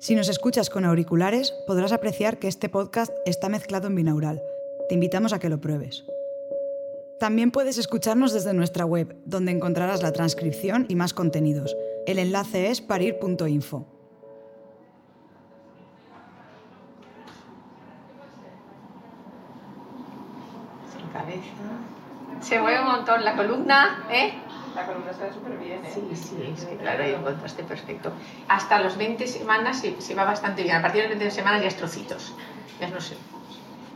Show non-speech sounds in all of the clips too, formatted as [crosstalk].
Si nos escuchas con auriculares, podrás apreciar que este podcast está mezclado en binaural. Te invitamos a que lo pruebes. También puedes escucharnos desde nuestra web, donde encontrarás la transcripción y más contenidos. El enlace es parir.info. Se mueve un montón la columna, ¿eh? La columna se ve súper bien, ¿eh? Sí, sí, sí, claro, hay un contraste perfecto. Hasta los 20 semanas se, se va bastante bien. A partir de las 20 semanas ya es trocitos. Ya no sé.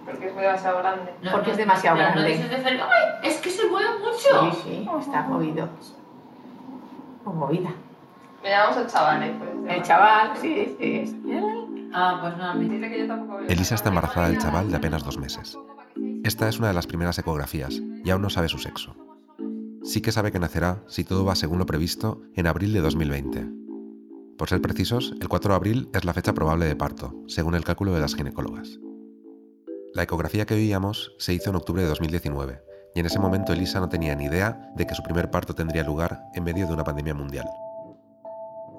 Porque es demasiado grande. Porque es demasiado pero no grande. dices de ¡ay! Es que se mueve mucho. Sí, sí, está movido. O movida. Le llamamos al chaval, ¿eh? Pues, El chaval, sí, sí. Ah, pues no, mí. Dice que yo tampoco veo. Elisa está embarazada del chaval de apenas dos meses. Esta es una de las primeras ecografías y aún no sabe su sexo. Sí que sabe que nacerá, si todo va según lo previsto, en abril de 2020. Por ser precisos, el 4 de abril es la fecha probable de parto, según el cálculo de las ginecólogas. La ecografía que veíamos se hizo en octubre de 2019, y en ese momento Elisa no tenía ni idea de que su primer parto tendría lugar en medio de una pandemia mundial.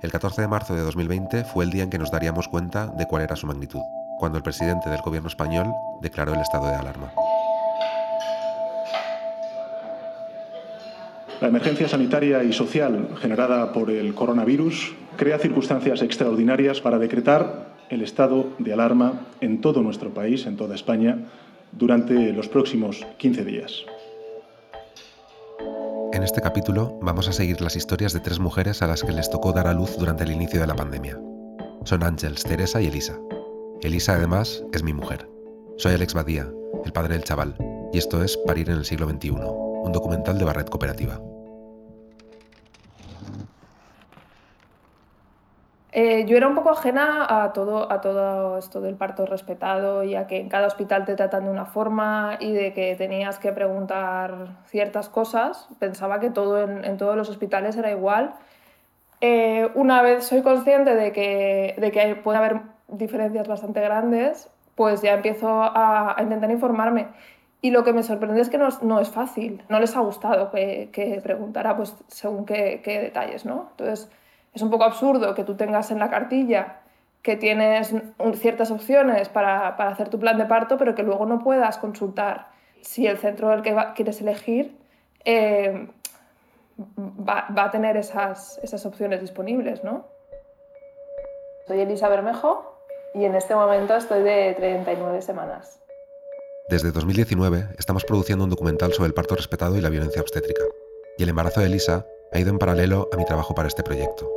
El 14 de marzo de 2020 fue el día en que nos daríamos cuenta de cuál era su magnitud, cuando el presidente del gobierno español declaró el estado de alarma. La emergencia sanitaria y social generada por el coronavirus crea circunstancias extraordinarias para decretar el estado de alarma en todo nuestro país, en toda España, durante los próximos 15 días. En este capítulo vamos a seguir las historias de tres mujeres a las que les tocó dar a luz durante el inicio de la pandemia. Son Ángels, Teresa y Elisa. Elisa además es mi mujer. Soy Alex Badía, el padre del chaval, y esto es Parir en el siglo XXI, un documental de Barret Cooperativa. Eh, yo era un poco ajena a todo, a todo esto del parto respetado y a que en cada hospital te tratan de una forma y de que tenías que preguntar ciertas cosas. Pensaba que todo en, en todos los hospitales era igual. Eh, una vez soy consciente de que, de que puede haber diferencias bastante grandes, pues ya empiezo a, a intentar informarme. Y lo que me sorprende es que no es, no es fácil. No les ha gustado que, que preguntara pues, según qué, qué detalles, ¿no? Entonces, es un poco absurdo que tú tengas en la cartilla que tienes ciertas opciones para, para hacer tu plan de parto, pero que luego no puedas consultar si el centro del que quieres elegir eh, va, va a tener esas, esas opciones disponibles, ¿no? Soy Elisa Bermejo y en este momento estoy de 39 semanas. Desde 2019 estamos produciendo un documental sobre el parto respetado y la violencia obstétrica, y el embarazo de Elisa ha ido en paralelo a mi trabajo para este proyecto.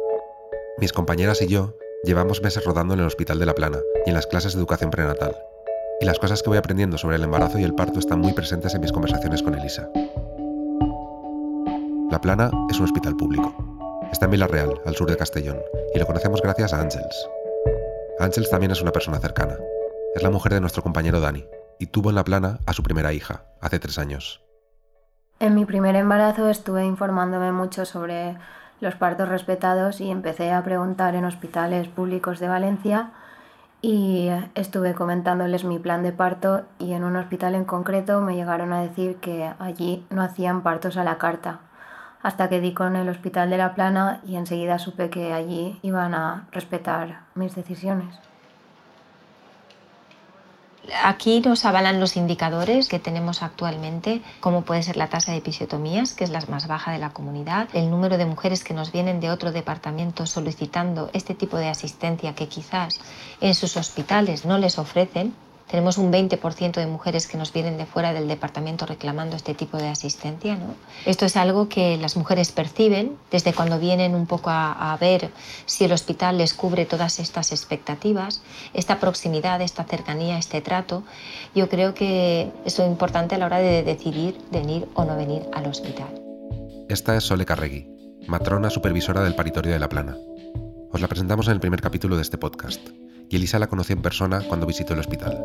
Mis compañeras y yo llevamos meses rodando en el Hospital de La Plana y en las clases de educación prenatal, y las cosas que voy aprendiendo sobre el embarazo y el parto están muy presentes en mis conversaciones con Elisa. La Plana es un hospital público. Está en Villarreal, al sur de Castellón, y lo conocemos gracias a Ángels. Ángels también es una persona cercana. Es la mujer de nuestro compañero Dani, y tuvo en La Plana a su primera hija, hace tres años. En mi primer embarazo estuve informándome mucho sobre los partos respetados y empecé a preguntar en hospitales públicos de Valencia y estuve comentándoles mi plan de parto y en un hospital en concreto me llegaron a decir que allí no hacían partos a la carta, hasta que di con el hospital de La Plana y enseguida supe que allí iban a respetar mis decisiones. Aquí nos avalan los indicadores que tenemos actualmente, como puede ser la tasa de episiotomías, que es la más baja de la comunidad, el número de mujeres que nos vienen de otro departamento solicitando este tipo de asistencia que quizás en sus hospitales no les ofrecen. Tenemos un 20% de mujeres que nos vienen de fuera del departamento reclamando este tipo de asistencia. ¿no? Esto es algo que las mujeres perciben desde cuando vienen un poco a, a ver si el hospital les cubre todas estas expectativas, esta proximidad, esta cercanía, este trato. Yo creo que es lo importante a la hora de decidir venir o no venir al hospital. Esta es Sole Carregui, matrona supervisora del paritorio de La Plana. Os la presentamos en el primer capítulo de este podcast, y Elisa la conoció en persona cuando visitó el hospital.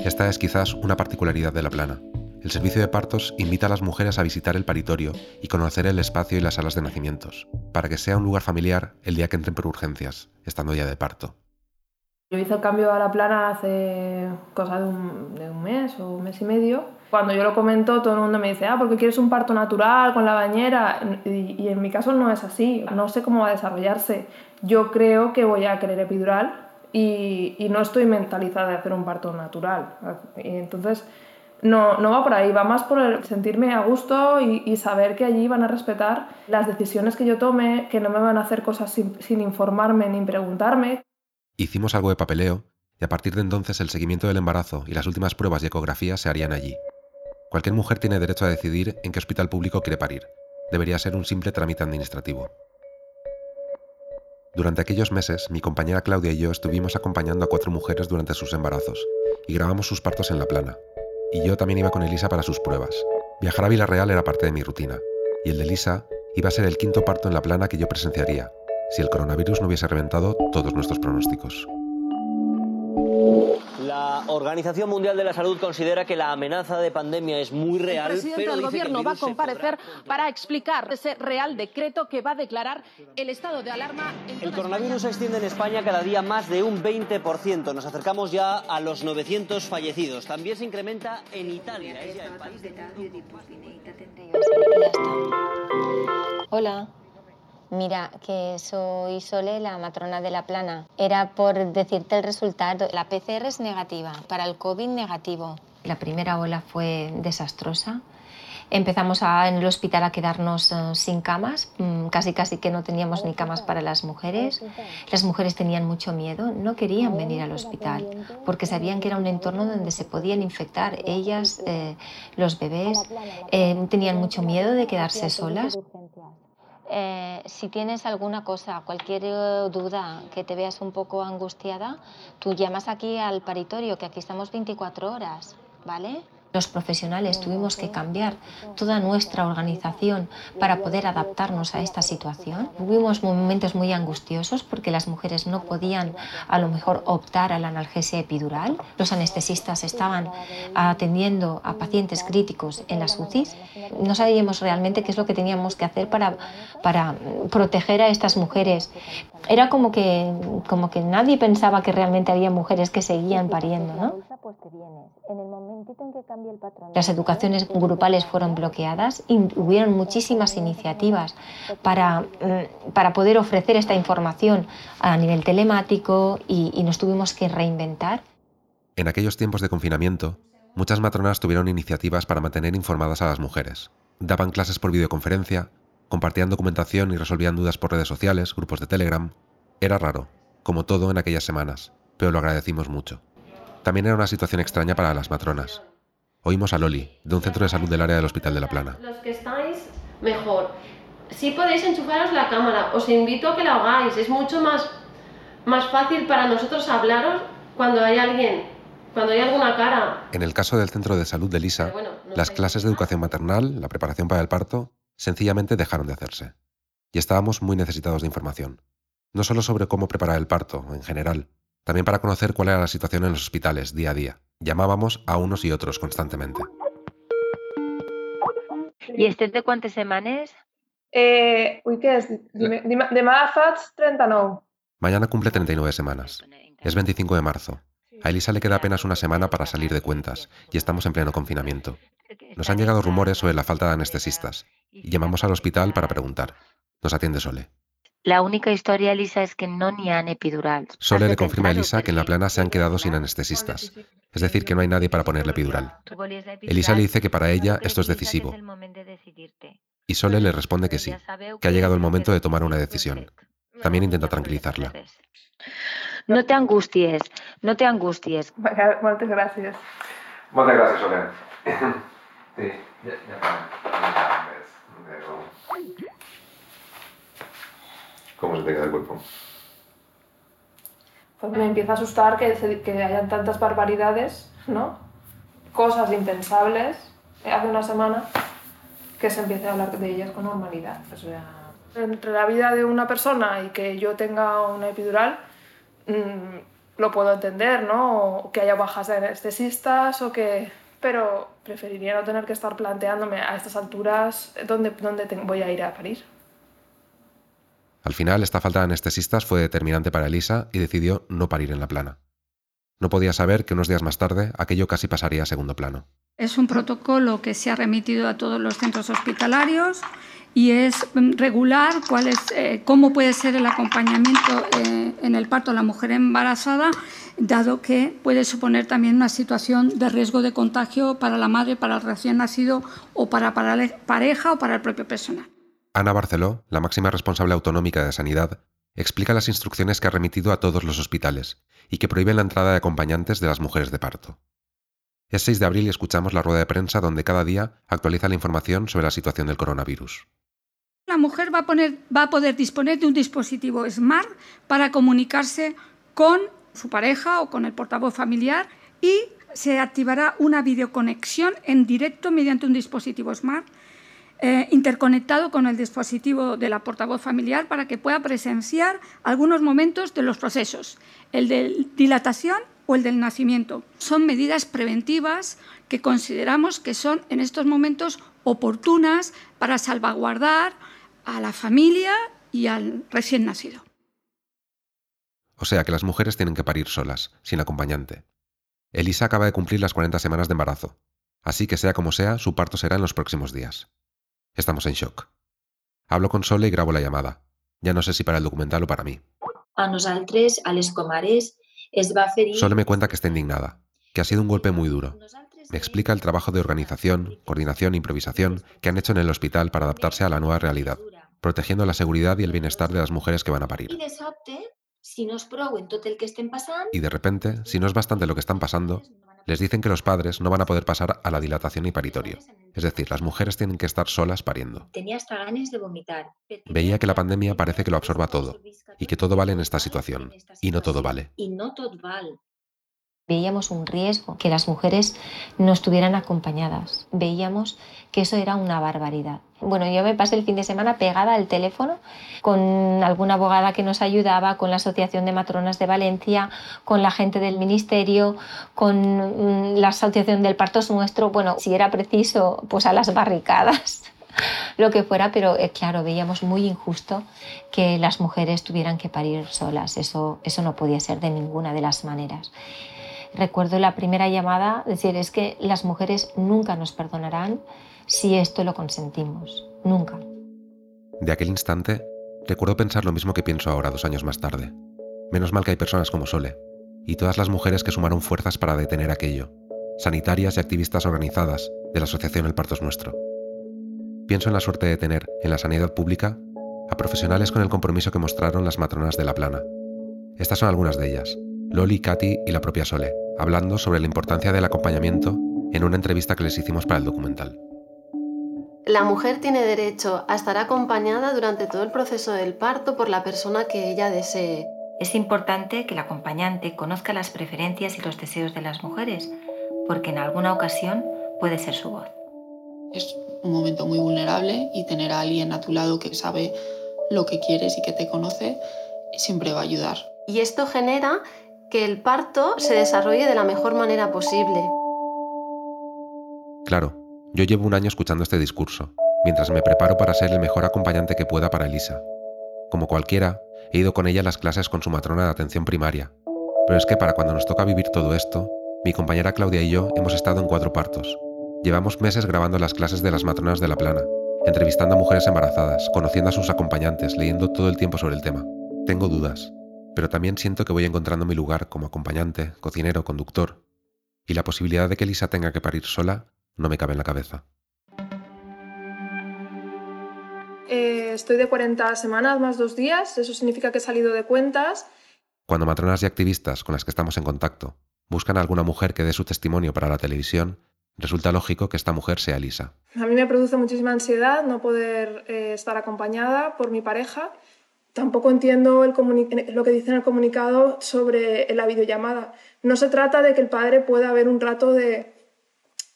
Esta es quizás una particularidad de La Plana. El servicio de partos invita a las mujeres a visitar el paritorio y conocer el espacio y las salas de nacimientos, para que sea un lugar familiar el día que entren por urgencias, estando ya de parto. Yo hice el cambio a la plana hace cosa de un, mes o un mes y medio. Cuando yo lo comento, todo el mundo me dice, ah, porque quieres un parto natural con la bañera. Y en mi caso no es así, no sé cómo va a desarrollarse. Yo creo que voy a querer epidural y, no estoy mentalizada de hacer un parto natural. Y entonces no, no va por ahí, va más por sentirme a gusto y, y, saber que allí van a respetar las decisiones que yo tome, que no me van a hacer cosas sin, sin informarme ni preguntarme. Hicimos algo de papeleo y a partir de entonces el seguimiento del embarazo y las últimas pruebas y ecografías se harían allí. Cualquier mujer tiene derecho a decidir en qué hospital público quiere parir. Debería ser un simple trámite administrativo. Durante aquellos meses, mi compañera Claudia y yo estuvimos acompañando a cuatro mujeres durante sus embarazos y grabamos sus partos en la plana. Y yo también iba con Elisa para sus pruebas. Viajar a Villarreal era parte de mi rutina, y el de Elisa iba a ser el quinto parto en la plana que yo presenciaría, si el coronavirus no hubiese reventado todos nuestros pronósticos. La Organización Mundial de la Salud considera que la amenaza de pandemia es muy real. El presidente pero del gobierno va a comparecer para explicar ese real decreto que va a declarar el estado de alarma en El coronavirus se extiende en España cada día más de un 20%. Nos acercamos ya a los 900 fallecidos. También se incrementa en Italia. Es ya el país del mundo Hola. Mira, que soy Sole, la matrona de la plana. Era por decirte el resultado. La PCR es negativa, para el COVID negativo. La primera ola fue desastrosa. Empezamos a- en el hospital a quedarnos eh, sin camas, mm, casi casi que no teníamos ni camas para las mujeres. Las mujeres tenían mucho miedo, no querían venir al hospital porque sabían que era un entorno donde se podían infectar ellas, eh, los bebés. Eh, tenían mucho miedo de quedarse solas. Eh, si tienes alguna cosa, cualquier eh, duda, que te veas un poco angustiada, tú llamas aquí al paritorio, que aquí estamos 24 horas, ¿vale? Los profesionales tuvimos que cambiar toda nuestra organización para poder adaptarnos a esta situación. Tuvimos momentos muy angustiosos porque las mujeres no podían a lo mejor optar a la analgesia epidural. Los anestesistas estaban atendiendo a pacientes críticos en las UCIs. No sabíamos realmente qué es lo que teníamos que hacer para, para proteger a estas mujeres. Era como que, como que nadie pensaba que realmente había mujeres que seguían pariendo, ¿no? Las educaciones grupales fueron bloqueadas y hubieron muchísimas iniciativas para, mm, para poder ofrecer esta información a nivel telemático y, y nos tuvimos que reinventar. En aquellos tiempos de confinamiento, muchas matronas tuvieron iniciativas para mantener informadas a las mujeres. Daban clases por videoconferencia, compartían documentación y resolvían dudas por redes sociales, grupos de Telegram. Era raro, como todo en aquellas semanas, pero lo agradecimos mucho. También era una situación extraña para las matronas. Oímos a Loli, de un centro de salud del área del Hospital de la Plana. Los que estáis, mejor. Si podéis enchufaros la cámara, os invito a que la hagáis. Es mucho más, más fácil para nosotros hablaros cuando hay alguien, cuando hay alguna cara. En el caso del centro de salud de Lisa, bueno, no las clases de educación maternal, la preparación para el parto, sencillamente dejaron de hacerse. Y estábamos muy necesitados de información. No solo sobre cómo preparar el parto, en general, también para conocer cuál era la situación en los hospitales día a día. Llamábamos a unos y otros constantemente. I estem de quantes setmanes? Eh, ui, què és? Dime- dime- Demà faig 39. Mañana cumple 39 semanas. Es 25 de marzo. A Elisa le queda apenas una semana para salir de cuentas y estamos en pleno confinamiento. Nos han llegado rumores sobre la falta de anestesistas y llamamos al hospital para preguntar. Nos atiende Sole. La única història, Elisa, és que no n'hi ha epidurals. Sole le confirma a Elisa que en la plana se han quedado sin anestesistas, es decir, que no hay nadie para ponerle epidural. Elisa le dice que para ella esto es decisivo y Sole le responde que sí, que ha llegado el momento de tomar una decisión. También intenta tranquilizarla. No te angusties, no te angusties. Moltes gràcies. Moltes gràcies, Sole. [coughs] Sí, ya, ya para. ¿Cómo se te queda el cuerpo? Pues me empieza a asustar que, que hayan tantas barbaridades, ¿no? Cosas impensables hace una semana que se empiece a hablar de ellas con normalidad. Entre la vida de una persona y que yo tenga una epidural, mm, lo puedo entender, ¿no? O que haya bajas de anestesistas o que... Pero preferiría no tener que estar planteándome a estas alturas dónde, dónde voy a ir a parir. Al final, esta falta de anestesistas fue determinante para Elisa y decidió no parir en la plana. No podía saber que unos días más tarde aquello casi pasaría a segundo plano. Es un protocolo que se ha remitido a todos los centros hospitalarios y es mm, regular cuál eh, cómo puede ser el acompañamiento eh, en el parto de la mujer embarazada, dado que puede suponer también una situación de riesgo de contagio para la madre, para el recién nacido o para, para pareja o para el propio personal. Ana Barceló, la máxima responsable autonómica de Sanidad, explica las instrucciones que ha remitido a todos los hospitales y que prohíben la entrada de acompañantes de las mujeres de parto. Es 6 de abril y escuchamos la rueda de prensa donde cada día actualiza la información sobre la situación del coronavirus. La mujer va a, va a poder disponer de un dispositivo Smart para comunicarse con su pareja o con el portavoz familiar y se activará una videoconexión en directo mediante un dispositivo Smart eh, interconectado con el dispositivo de la portavoz familiar para que pueda presenciar algunos momentos de los procesos, el de dilatación o el del nacimiento. Son medidas preventivas que consideramos que son en estos momentos oportunas para salvaguardar a la familia y al recién nacido. O sea que las mujeres tienen que parir solas, sin acompañante. Elisa acaba de cumplir las 40 semanas de embarazo, así que sea como sea, su parto será en los próximos días. Estamos en shock. Hablo con Sole y grabo la llamada. Ya no sé si para el documental o para mí. A nosaltres, a les comares, es va ferir... Sole me cuenta que está indignada, que ha sido un golpe muy duro. Me explica el trabajo de organización, coordinación e improvisación que han hecho en el hospital para adaptarse a la nueva realidad protegiendo la seguridad y el bienestar de las mujeres que van a parir. Y de repente, si no es bastante lo que están pasando, les dicen que los padres no van a poder pasar a la dilatación y paritorio. Es decir, las mujeres tienen que estar solas pariendo. Tenía hasta ganas de vomitar. Veía que la pandemia parece que lo absorba todo y que todo vale en esta situación. Y no todo vale. Y no todo vale. Veíamos un riesgo, que las mujeres no estuvieran acompañadas. Veíamos que eso era una barbaridad. Bueno, yo me pasé el fin de semana pegada al teléfono con alguna abogada que nos ayudaba, con la Asociación de Matronas de Valencia, con la gente del Ministerio, con mm, la Asociación del Parto Nuestro. Bueno, si era preciso, pues a las barricadas [laughs] lo que fuera, pero eh, claro, veíamos muy injusto que las mujeres tuvieran que parir solas. Eso, eso no podía ser de ninguna de las maneras. Recuerdo la primera llamada, decir, es que las mujeres nunca nos perdonarán si esto lo consentimos. Nunca. De aquel instante, recuerdo pensar lo mismo que pienso ahora, dos años más tarde. Menos mal que hay personas como Sole, y todas las mujeres que sumaron fuerzas para detener aquello, sanitarias y activistas organizadas de la Asociación El Parto es Nuestro. Pienso en la suerte de tener, en la sanidad pública, a profesionales con el compromiso que mostraron las matronas de La Plana. Estas son algunas de ellas, Loli, Katy y la propia Sole, hablando sobre la importancia del acompañamiento en una entrevista que les hicimos para el documental. La mujer tiene derecho a estar acompañada durante todo el proceso del parto por la persona que ella desee. Es importante que el acompañante conozca las preferencias y los deseos de las mujeres, porque en alguna ocasión puede ser su voz. Es un momento muy vulnerable y tener a alguien a tu lado que sabe lo que quieres y que te conoce siempre va a ayudar. Y esto genera que el parto se desarrolle de la mejor manera posible. Claro, yo llevo un año escuchando este discurso, mientras me preparo para ser el mejor acompañante que pueda para Elisa. Como cualquiera, he ido con ella a las clases con su matrona de atención primaria. Pero es que para cuando nos toca vivir todo esto, mi compañera Claudia y yo hemos estado en cuatro partos. Llevamos meses grabando las clases de las matronas de la plana, entrevistando a mujeres embarazadas, conociendo a sus acompañantes, leyendo todo el tiempo sobre el tema. Tengo dudas, pero también siento que voy encontrando mi lugar como acompañante, cocinero, conductor, y la posibilidad de que Elisa tenga que parir sola no me cabe en la cabeza. Eh, estoy de 40 semanas más dos días, eso significa que he salido de cuentas. Cuando matronas y activistas con las que estamos en contacto buscan a alguna mujer que dé su testimonio para la televisión, resulta lógico que esta mujer sea Elisa. A mí me produce muchísima ansiedad no poder eh, estar acompañada por mi pareja Tampoco entiendo lo que dice en el comunicado sobre la videollamada. No se trata de que el padre pueda ver un rato de,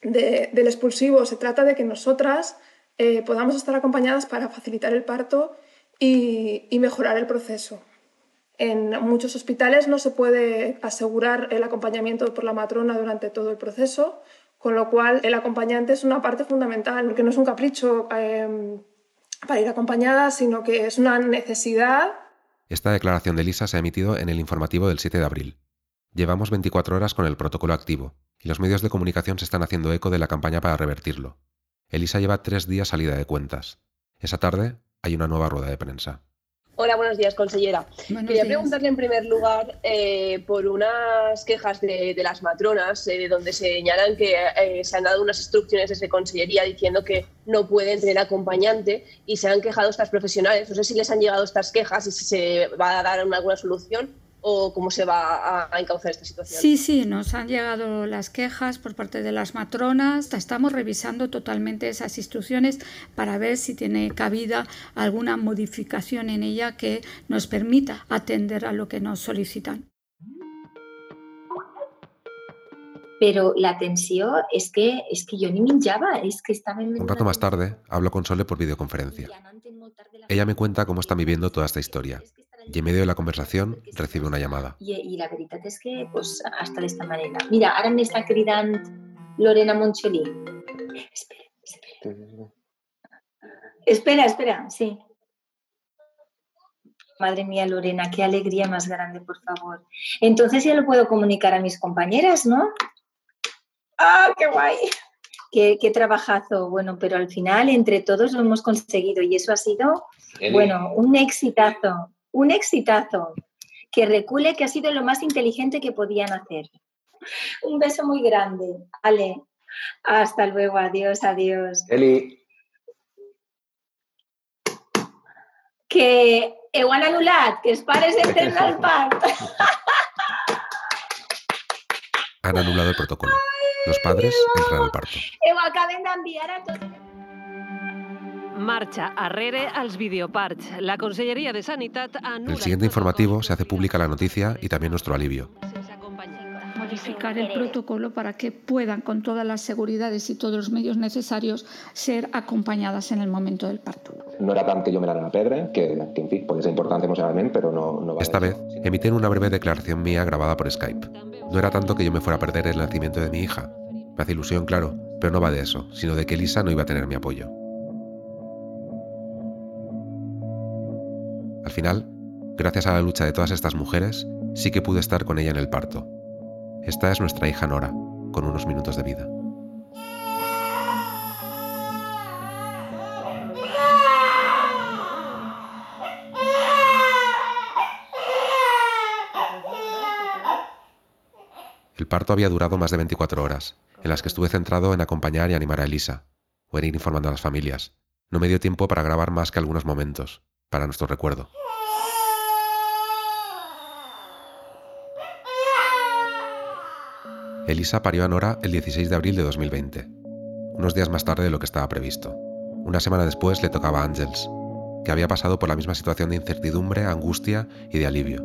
del expulsivo, se trata de que nosotras eh, podamos estar acompañadas para facilitar el parto y, mejorar el proceso. En muchos hospitales no se puede asegurar el acompañamiento por la matrona durante todo el proceso, con lo cual el acompañante es una parte fundamental, que no es un capricho eh, para ir acompañada, sino que es una necesidad. Esta declaración de Lisa se ha emitido en el informativo del 7 de abril. Llevamos 24 horas con el protocolo activo y los medios de comunicación se están haciendo eco de la campaña para revertirlo. Elisa lleva tres días salida de cuentas. Esa tarde hay una nueva rueda de prensa. Hola, buenos días, consellera. Quería preguntarle en primer lugar eh, por unas quejas de, las matronas, eh, donde señalan que eh, se han dado unas instrucciones desde Consellería diciendo que no pueden tener acompañante y se han quejado estas profesionales. No sé si les han llegado estas quejas y si se va a dar alguna solución o cómo se va a, encauzar esta situación? Sí, sí, nos han llegado las quejas por parte de las matronas. Estamos revisando totalmente esas instrucciones para ver si tiene cabida alguna modificación en ella que nos permita atender a lo que nos solicitan. Pero la tensión es que, es que yo ni minjaba, es que estaba en... Un rato más tarde hablo con Sole por videoconferencia. Ella me cuenta cómo está viviendo toda esta historia y en medio de la conversación recibe una llamada. Y, la verdad es que pues, hasta de esta manera. Mira, ahora me está gritando Lorena Moncholí. Espera, espera. Espera, espera, sí. Madre mía, Lorena, qué alegría más grande, por favor. Entonces ya lo puedo comunicar a mis compañeras, ¿no? ¡Ah, qué guay! Qué, qué, trabajazo. Bueno, pero al final entre todos lo hemos conseguido y eso ha sido, bueno, un exitazo un exitazo, que recule que ha sido lo más inteligente que podían hacer. Un beso muy grande. Ale, hasta luego, adiós, adiós. Eli. Que igual anulat, que es pares entren al parc. Han anulado el protocolo. Los padres entran al parto. Eu acaben d'enviar a tots... Marcha arrere als videoparts. La Consellería de Sanidad En el siguiente informativo se hace pública la noticia y también nuestro alivio. Modificar el protocolo para que puedan, con todas las seguridades y todos los medios necesarios, ser acompañadas en el momento del parto. No era tan que yo me la a pedre, que, que en fin, puede ser importante emocionalmente, pero no, no Esta vez emiten una breve declaración mía grabada por Skype. No era tanto que yo me fuera a perder el nacimiento de mi hija. Me hace ilusión, claro, pero no va de eso, sino de que Elisa no iba a tener mi apoyo. Al final, gracias a la lucha de todas estas mujeres, sí que pude estar con ella en el parto. Esta es nuestra hija Nora, con unos minutos de vida. El parto había durado más de 24 horas, en las que estuve centrado en acompañar y animar a Elisa, o en ir informando a las familias. No me dio tiempo para grabar más que algunos momentos, para nuestro recuerdo. Elisa parió a Nora el 16 de abril de 2020, unos días más tarde de lo que estaba previsto. Una semana después le tocaba a Ángels, que había pasado por la misma situación de incertidumbre, angustia y de alivio.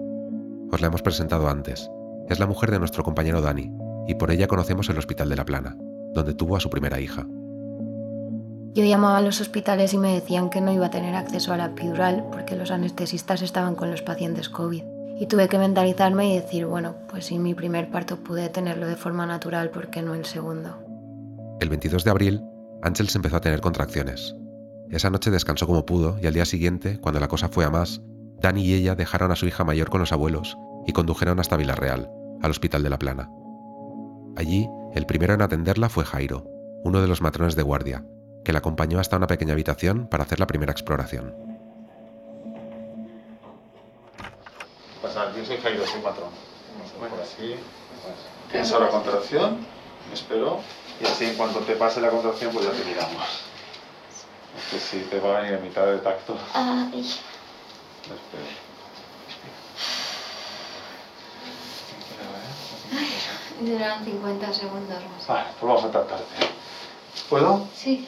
Os la hemos presentado antes. Es la mujer de nuestro compañero Dani, y por ella conocemos el Hospital de la Plana, donde tuvo a su primera hija. Yo llamaba a los hospitales y me decían que no iba a tener acceso a la epidural porque los anestesistas estaban con los pacientes COVID. Y tuve que mentalizarme y decir, bueno, pues si mi primer parto pude tenerlo de forma natural, ¿por qué no el segundo? El 22 de abril, Ángel empezó a tener contracciones. Esa noche descansó como pudo y al día siguiente, cuando la cosa fue a más, Dani y ella dejaron a su hija mayor con los abuelos y condujeron hasta Villarreal, al Hospital de la Plana. Allí, el primero en atenderla fue Jairo, uno de los matrones de guardia, que la acompañó hasta una pequeña habitación para hacer la primera exploración. Pasa, yo soy Jairo, soy patrón. Por así. Tienes ahora contracción, espero, y así en cuanto te pase la contracción, pues ya te miramos. Es que si te va a venir a mitad de tacto. Ay. Espero. Duran 50 segundos más. Vale, pues vamos a tratarte. ¿Puedo? Sí.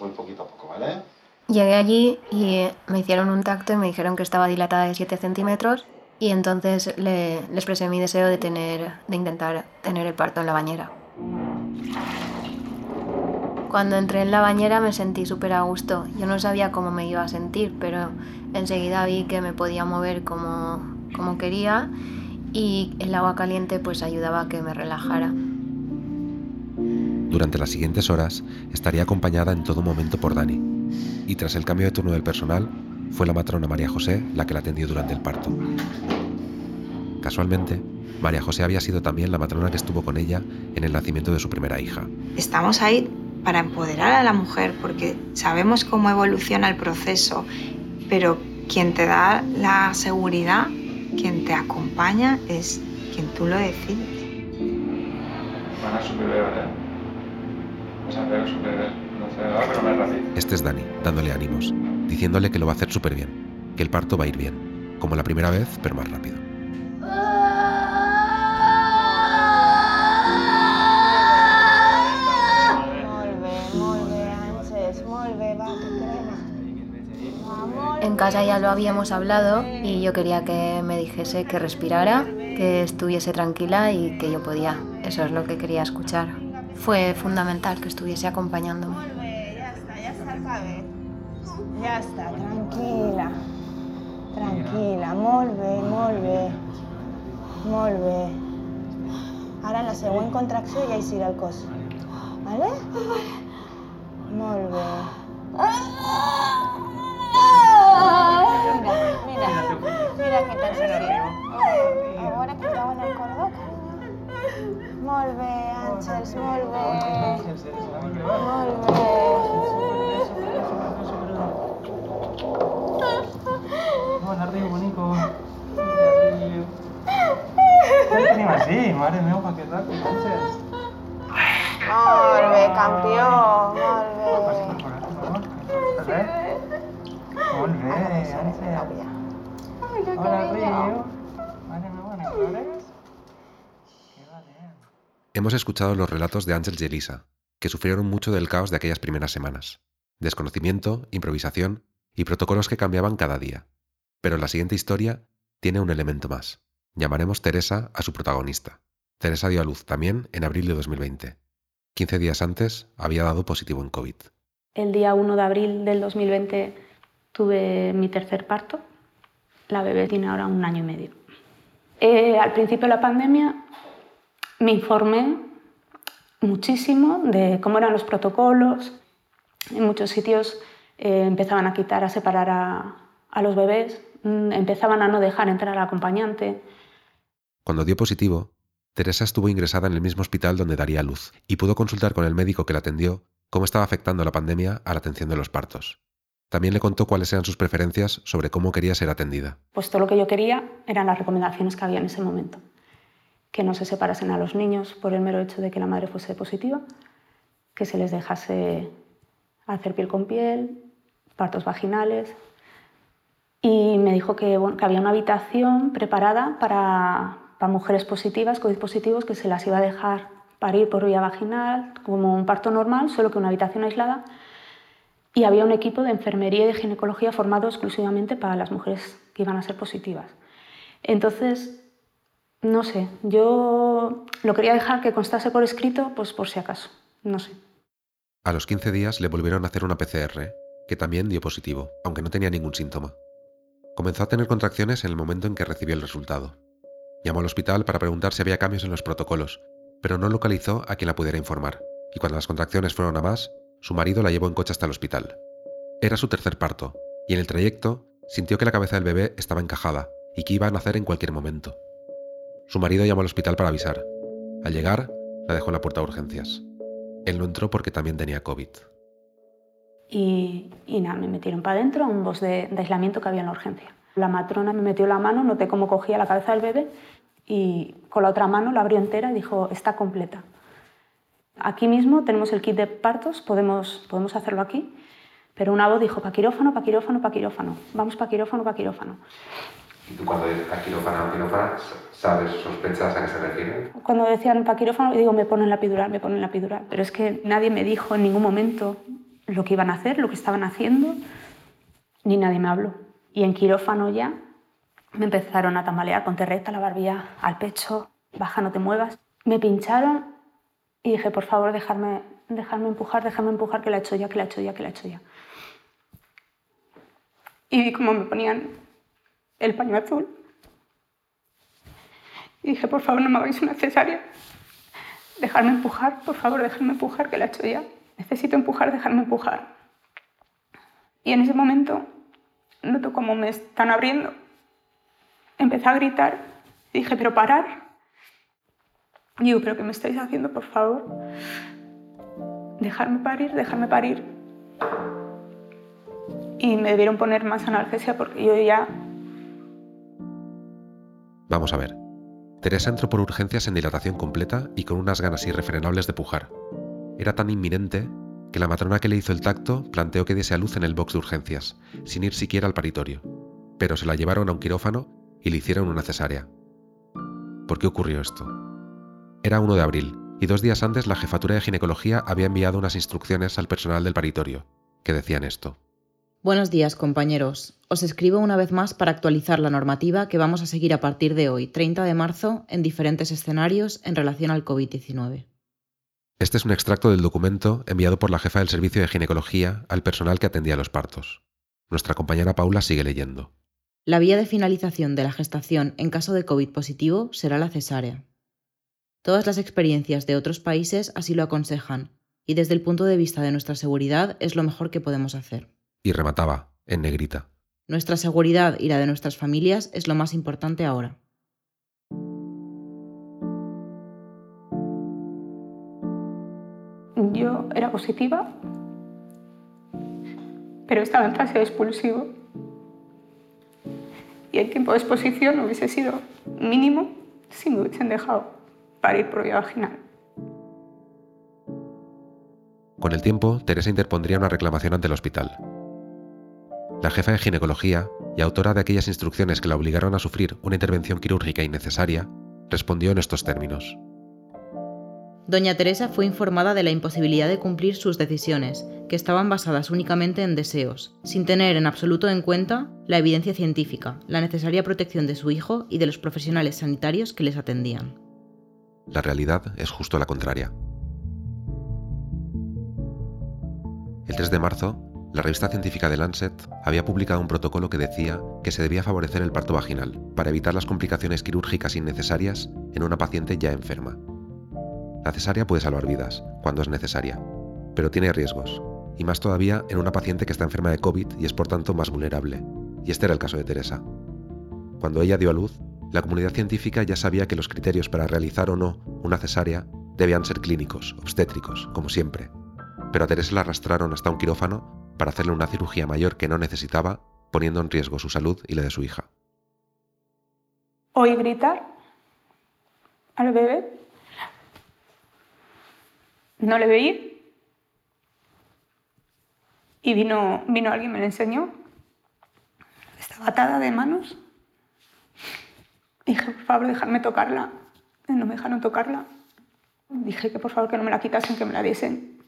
Muy poquito a poco, ¿vale? Llegué allí y me hicieron un tacto y me dijeron que estaba dilatada de 7 centímetros y entonces le, les expresé mi deseo de, tener, de intentar tener el parto en la bañera. Cuando entré en la bañera me sentí súper a gusto. Yo no sabía cómo me iba a sentir, pero enseguida vi que me podía mover como, como quería y el agua caliente pues ayudaba a que me relajara. Durante las siguientes horas estaría acompañada en todo momento por Dani, y tras el cambio de turno del personal, fue la matrona María José la que la atendió durante el parto. Casualmente, María José había sido también la matrona que estuvo con ella en el nacimiento de su primera hija. Estamos ahí para empoderar a la mujer porque sabemos cómo evoluciona el proceso, pero quien te da la seguridad, quien te acompaña es quien tú lo decides. Van a superar, ¿eh? Vas a ver superar. No sé, pero más rápido. Este es Dani, dándole ánimos, diciéndole que lo va a hacer súper bien, que el parto va a ir bien, como la primera vez, pero más rápido. En casa ya lo habíamos hablado y yo quería que me dijese que respirara, que estuviese tranquila y que yo podía. Eso es lo que quería escuchar. Fue fundamental que estuviese acompañándome. Ya está, ya está, Ya está, tranquila. Tranquila, molt bé, molt bé. Molt bé. Ara en la següent contracció ja hi serà el cos. Vale? Molt bé. Mira, mira, mira que tal se A veure que veuen el cordó. Molt bé, Àngels, molt bé. Molt bé. Bona, riu, bonico. Riu. Ja el tenim així, mare meva, que ràpid, Àngels. Molt bé, campió, molt bé. Res? Molt bé. Hola, riu. Mare meva, no plores? Hemos escuchado los relatos de Ángel y Elisa, que sufrieron mucho del caos de aquellas primeras semanas. Desconocimiento, improvisación y protocolos que cambiaban cada día. Pero la siguiente historia tiene un elemento más. Llamaremos Teresa a su protagonista. Teresa dio a luz también en abril de 2020. 15 días antes había dado positivo en COVID. El día 1 de abril del 2020 tuve mi tercer parto. La bebé tiene ahora un año y medio. Eh, al principio de la pandemia me informé muchísimo de cómo eran los protocolos. En muchos sitios eh, empezaban a quitar, a separar a, a los bebés, mm, empezaban a no dejar entrar al acompañante. Cuando dio positivo, Teresa estuvo ingresada en el mismo hospital donde daría luz y pudo consultar con el médico que la atendió cómo estaba afectando la pandemia a la atención de los partos. También le contó cuáles eran sus preferencias sobre cómo quería ser atendida. Pues todo lo que yo quería eran las recomendaciones que había en ese momento. Que no se separasen a los niños por el mero hecho de que la madre fuese positiva, que se les dejase hacer piel con piel, partos vaginales. Y me dijo que, había una habitación preparada para, para mujeres positivas, COVID positivos, que se las iba a dejar parir por vía vaginal, como un parto normal, solo que una habitación aislada. Y había un equipo de enfermería y de ginecología formado exclusivamente para las mujeres que iban a ser positivas. Entonces, no sé, yo lo quería dejar que constase por escrito, pues por si acaso, no sé. A los 15 días le volvieron a hacer una PCR, que también dio positivo, aunque no tenía ningún síntoma. Comenzó a tener contracciones en el momento en que recibió el resultado. Llamó al hospital para preguntar si había cambios en los protocolos, pero no localizó a quien la pudiera informar, y cuando las contracciones fueron a más, su marido la llevó en coche hasta el hospital. Era su tercer parto, y en el trayecto sintió que la cabeza del bebé estaba encajada y que iba a nacer en cualquier momento. Su marido llamó al hospital para avisar. Al llegar, la dejó en la puerta de urgencias. Él no entró porque también tenía COVID. Y, y nada, me metieron para adentro a un de, de aislamiento que había en la urgencia. La matrona me metió la mano, noté cómo cogía la cabeza del bebé y con la otra mano la abrió entera y dijo, está completa. Aquí mismo tenemos el kit de partos, podemos, podemos hacerlo aquí, pero una voz dijo, pa quirófano, pa quirófano, pa quirófano, vamos pa quirófano, pa quirófano. ¿Y tú cuando dices pa quirófano, quirófano, sabes, sospechas a qué se refiere? Cuando decían pa quirófano, digo, me ponen la epidural, me ponen la epidural. Pero es que nadie me dijo en ningún momento lo que iban a hacer, lo que estaban haciendo, ni nadie me habló. Y en quirófano ya me empezaron a tambalear, ponte recta, la barbilla al pecho, baja, no te muevas. Me pincharon y dije, por favor, dejarme, dejarme empujar, dejarme empujar, que la he hecho ya, que la he hecho ya, que la he hecho ya. Y vi cómo me ponían el paño azul. Y dije, por favor, no me hagáis una cesárea. Dejarme empujar, por favor, dejarme empujar, que la he hecho ya. Necesito empujar, dejarme empujar. Y en ese momento noto cómo me están abriendo. Empecé a gritar y dije, pero parar, Digo, pero ¿qué me estáis haciendo, por favor? Dejarme parir, dejarme parir. Y me debieron poner más analgesia porque yo ya... Vamos a ver. Teresa entró por urgencias en dilatación completa y con unas ganas irrefrenables de pujar. Era tan inminente que la matrona que le hizo el tacto planteó que diese a luz en el box de urgencias, sin ir siquiera al paritorio. Pero se la llevaron a un quirófano y le hicieron una cesárea. ¿Por qué ocurrió esto? Era 1 de abril, y dos días antes la jefatura de ginecología había enviado unas instrucciones al personal del paritorio, que decían esto. Buenos días, compañeros. Os escribo una vez más para actualizar la normativa que vamos a seguir a partir de hoy, 30 de marzo, en diferentes escenarios en relación al COVID-19. Este es un extracto del documento enviado por la jefa del servicio de ginecología al personal que atendía los partos. Nuestra compañera Paula sigue leyendo. La vía de finalización de la gestación en caso de COVID positivo será la cesárea. Todas las experiencias de otros países así lo aconsejan, y desde el punto de vista de nuestra seguridad es lo mejor que podemos hacer. Y remataba, en negrita. Nuestra seguridad y la de nuestras familias es lo más importante ahora. Yo era positiva, pero estaba en fase de expulsivo. Y el tiempo de exposición hubiese sido mínimo si me hubiesen dejado parir por vía vaginal. Con el tiempo, Teresa interpondría una reclamación ante el hospital. La jefa de ginecología y autora de aquellas instrucciones que la obligaron a sufrir una intervención quirúrgica innecesaria, respondió en estos términos. Doña Teresa fue informada de la imposibilidad de cumplir sus decisiones, que estaban basadas únicamente en deseos, sin tener en absoluto en cuenta la evidencia científica, la necesaria protección de su hijo y de los profesionales sanitarios que les atendían. La realidad es justo la contraria. El 3 de marzo, la revista científica de Lancet había publicado un protocolo que decía que se debía favorecer el parto vaginal para evitar las complicaciones quirúrgicas innecesarias en una paciente ya enferma. La cesárea puede salvar vidas, cuando es necesaria, pero tiene riesgos, y más todavía en una paciente que está enferma de COVID y es por tanto más vulnerable, y este era el caso de Teresa. Cuando ella dio a luz, la comunidad científica ya sabía que los criterios para realizar o no una cesárea debían ser clínicos, obstétricos, como siempre, pero a Teresa la arrastraron hasta un quirófano para hacerle una cirugía mayor que no necesitaba, poniendo en riesgo su salud y la de su hija. Oí gritar al bebé no le veía. Y vino, vino alguien, me lo enseñó. Estaba atada de manos. Dije, por favor, dejadme tocarla. No me dejaron tocarla. Dije que por favor que no me la quitasen, que me la diesen.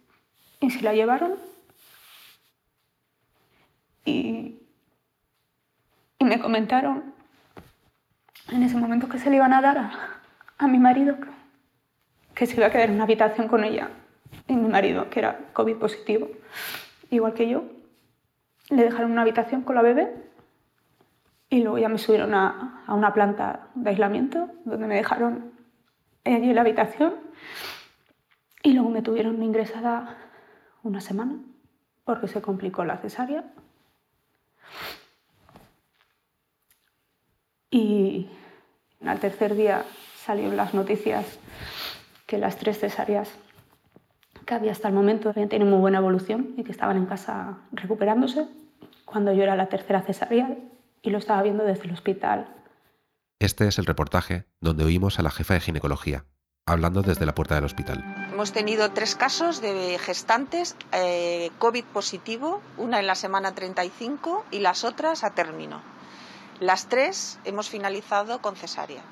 Y se la llevaron. Y, y me comentaron en ese momento que se le iban a dar a, a mi marido, que se iba a quedar en una habitación con ella y mi marido, que era COVID positivo, igual que yo. Le dejaron una habitación con la bebé y luego ya me subieron a, a una planta de aislamiento donde me dejaron allí en la habitación y luego me tuvieron ingresada una semana porque se complicó la cesárea. Y al tercer día salieron las noticias que las tres cesáreas que había hasta el momento habían tenido muy buena evolución y que estaban en casa recuperándose, cuando yo era la tercera cesárea y lo estaba viendo desde el hospital. Este es el reportaje donde oímos a la jefa de ginecología, hablando desde la puerta del hospital. Hemos tenido tres casos de gestantes eh, COVID positivo, una en la semana 35 y las otras a término. Las tres hemos finalizado con cesárea.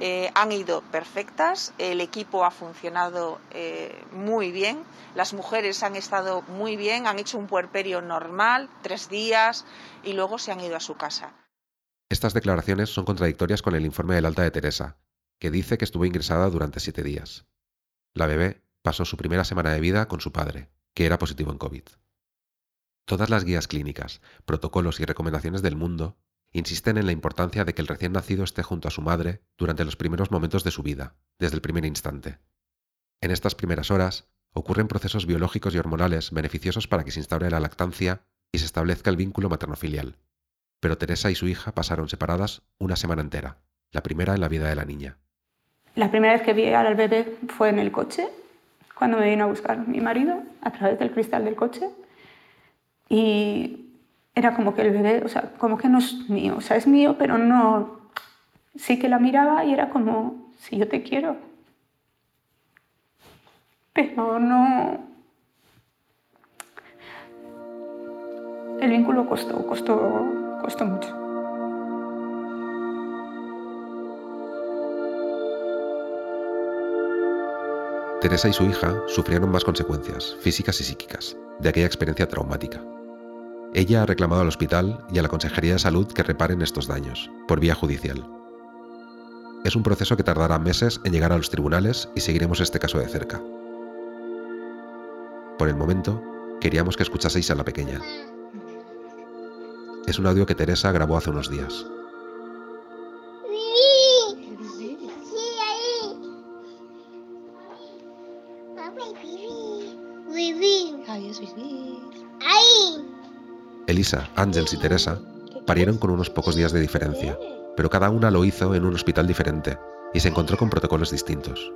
Eh, han ido perfectas, el equipo ha funcionado eh, muy bien, las mujeres han estado muy bien, han hecho un puerperio normal, tres días, y luego se han ido a su casa. Estas declaraciones son contradictorias con el informe del alta de Teresa, que dice que estuvo ingresada durante siete días. La bebé pasó su primera semana de vida con su padre, que era positivo en COVID. Todas las guías clínicas, protocolos y recomendaciones del mundo insisten en la importancia de que el recién nacido esté junto a su madre durante los primeros momentos de su vida, desde el primer instante. En estas primeras horas ocurren procesos biológicos y hormonales beneficiosos para que se instaure la lactancia y se establezca el vínculo maternofilial. Pero Teresa y su hija pasaron separadas una semana entera, la primera en la vida de la niña. La primera vez que vi al bebé fue en el coche, cuando me vino a buscar mi marido a través del cristal del coche. Y era como que el bebé, o sea, como que no es mío, o sea, es mío, pero no. Sí que la miraba y era como, si yo te quiero. Pero no. El vínculo costó, costó, costó mucho. Teresa y su hija sufrieron más consecuencias, físicas y psíquicas, de aquella experiencia traumática. Ella ha reclamado al hospital y a la Consejería de Salud que reparen estos daños, por vía judicial. Es un proceso que tardará meses en llegar a los tribunales y seguiremos este caso de cerca. Por el momento, queríamos que escuchaseis a la pequeña. Es un audio que Teresa grabó hace unos días. Elisa, Ángels y Teresa parieron con unos pocos días de diferencia, pero cada una lo hizo en un hospital diferente y se encontró con protocolos distintos.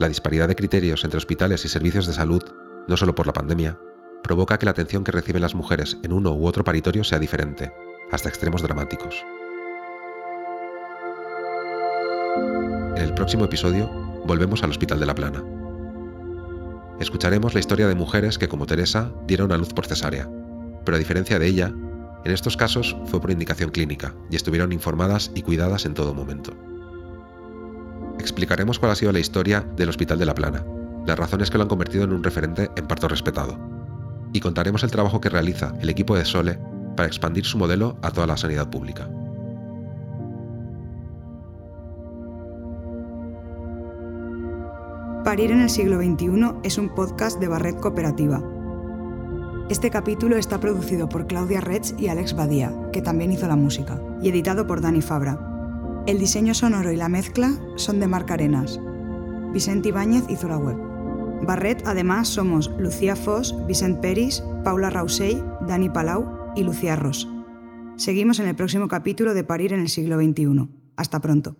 La disparidad de criterios entre hospitales y servicios de salud, no solo por la pandemia, provoca que la atención que reciben las mujeres en uno u otro paritorio sea diferente, hasta extremos dramáticos. En el próximo episodio volvemos al Hospital de la Plana. Escucharemos la historia de mujeres que, como Teresa, dieron a luz por cesárea, pero a diferencia de ella, en estos casos fue por indicación clínica y estuvieron informadas y cuidadas en todo momento. Explicaremos cuál ha sido la historia del Hospital de la Plana, las razones que lo han convertido en un referente en parto respetado, y contaremos el trabajo que realiza el equipo de Sole para expandir su modelo a toda la sanidad pública. Parir en el siglo XXI es un podcast de Barret Cooperativa este capítulo está producido por Claudia Retz y Alex Badía, que también hizo la música, y editado por Dani Fabra. El diseño sonoro y la mezcla son de Marc Arenas. Vicente Ibáñez hizo la web. Barret, además, somos Lucía Foss, Vicente Peris, Paula Rausey, Dani Palau y Lucía Ross. Seguimos en el próximo capítulo de Parir en el siglo XXI. Hasta pronto.